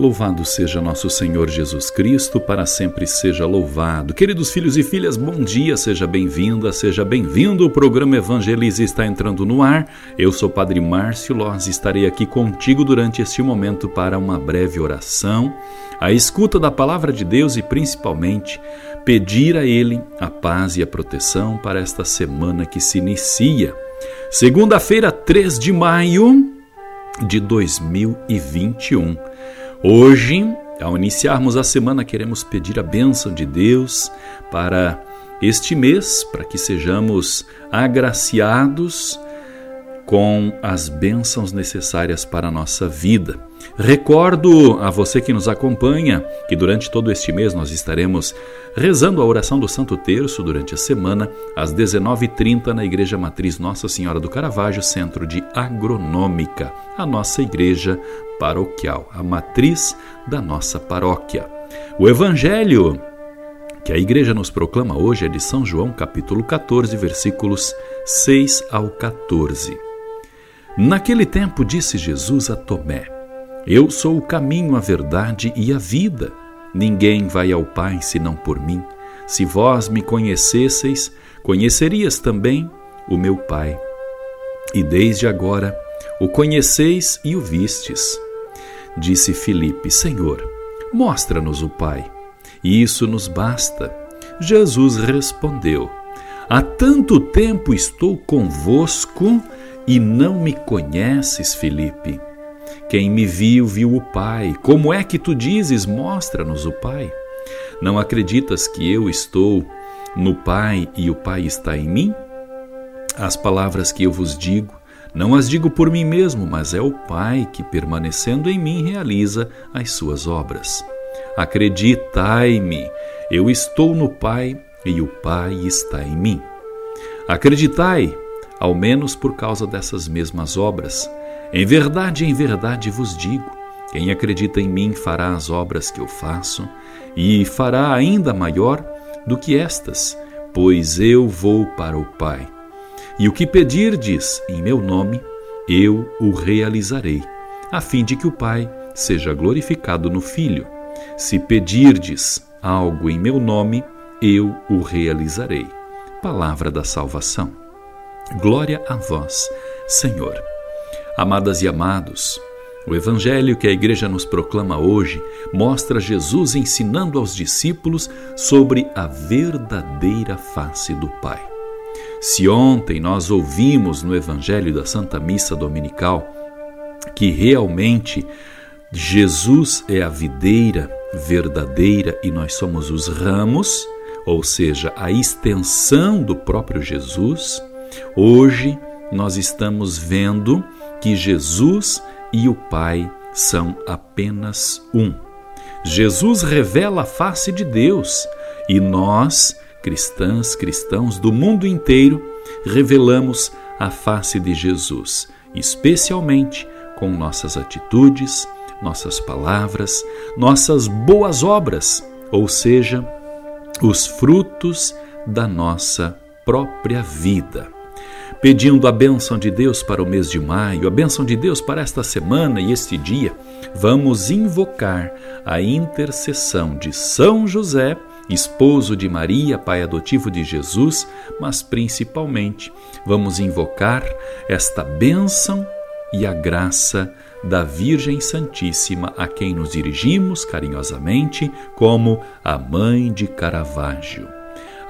Louvado seja nosso Senhor Jesus Cristo, para sempre seja louvado. Queridos filhos e filhas, bom dia, seja bem-vinda, seja bem-vindo. O programa Evangelize está entrando no ar. Eu sou Padre Márcio Loz e estarei aqui contigo durante este momento para uma breve oração, a escuta da palavra de Deus e principalmente pedir a Ele a paz e a proteção para esta semana que se inicia. Segunda-feira, 3 de maio de 2021. Hoje, ao iniciarmos a semana, queremos pedir a bênção de Deus para este mês, para que sejamos agraciados com as bênçãos necessárias para a nossa vida. Recordo a você que nos acompanha que durante todo este mês nós estaremos rezando a oração do Santo Terço durante a semana, às 19h30, na Igreja Matriz Nossa Senhora do Caravaggio, Centro de Agronômica, a nossa igreja paroquial, a matriz da nossa paróquia. O Evangelho que a igreja nos proclama hoje é de São João, capítulo 14, versículos 6 ao 14. Naquele tempo disse Jesus a Tomé: eu sou o caminho, a verdade e a vida. Ninguém vai ao Pai senão por mim. Se vós me conhecesseis, conhecerias também o meu Pai. E desde agora o conheceis e o vistes. Disse Filipe: Senhor, mostra-nos o Pai. E isso nos basta. Jesus respondeu: Há tanto tempo estou convosco e não me conheces, Filipe. Quem me viu, viu o Pai. Como é que tu dizes, mostra-nos o Pai? Não acreditas que eu estou no Pai e o Pai está em mim? As palavras que eu vos digo, não as digo por mim mesmo, mas é o Pai que, permanecendo em mim, realiza as suas obras. Acreditai-me, eu estou no Pai e o Pai está em mim. Acreditai, ao menos por causa dessas mesmas obras em verdade, em verdade vos digo: quem acredita em mim fará as obras que eu faço, e fará ainda maior do que estas, pois eu vou para o Pai. E o que pedirdes em meu nome, eu o realizarei, a fim de que o Pai seja glorificado no Filho. Se pedirdes algo em meu nome, eu o realizarei. Palavra da salvação. Glória a vós, Senhor. Amadas e amados, o Evangelho que a Igreja nos proclama hoje mostra Jesus ensinando aos discípulos sobre a verdadeira face do Pai. Se ontem nós ouvimos no Evangelho da Santa Missa Dominical que realmente Jesus é a videira verdadeira e nós somos os ramos, ou seja, a extensão do próprio Jesus, hoje nós estamos vendo que Jesus e o Pai são apenas um. Jesus revela a face de Deus e nós, cristãs, cristãos do mundo inteiro, revelamos a face de Jesus, especialmente com nossas atitudes, nossas palavras, nossas boas obras, ou seja, os frutos da nossa própria vida pedindo a bênção de Deus para o mês de maio, a bênção de Deus para esta semana e este dia, vamos invocar a intercessão de São José, esposo de Maria, pai adotivo de Jesus, mas principalmente vamos invocar esta bênção e a graça da Virgem Santíssima, a quem nos dirigimos carinhosamente como a Mãe de Caravaggio.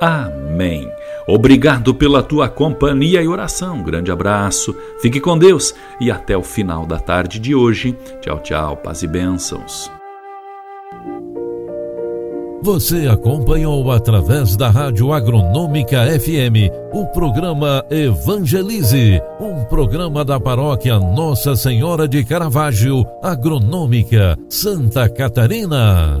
Amém. Obrigado pela tua companhia e oração. grande abraço, fique com Deus e até o final da tarde de hoje. Tchau, tchau, paz e bênçãos. Você acompanhou através da Rádio Agronômica FM o programa Evangelize, um programa da paróquia Nossa Senhora de Caravaggio, Agronômica, Santa Catarina.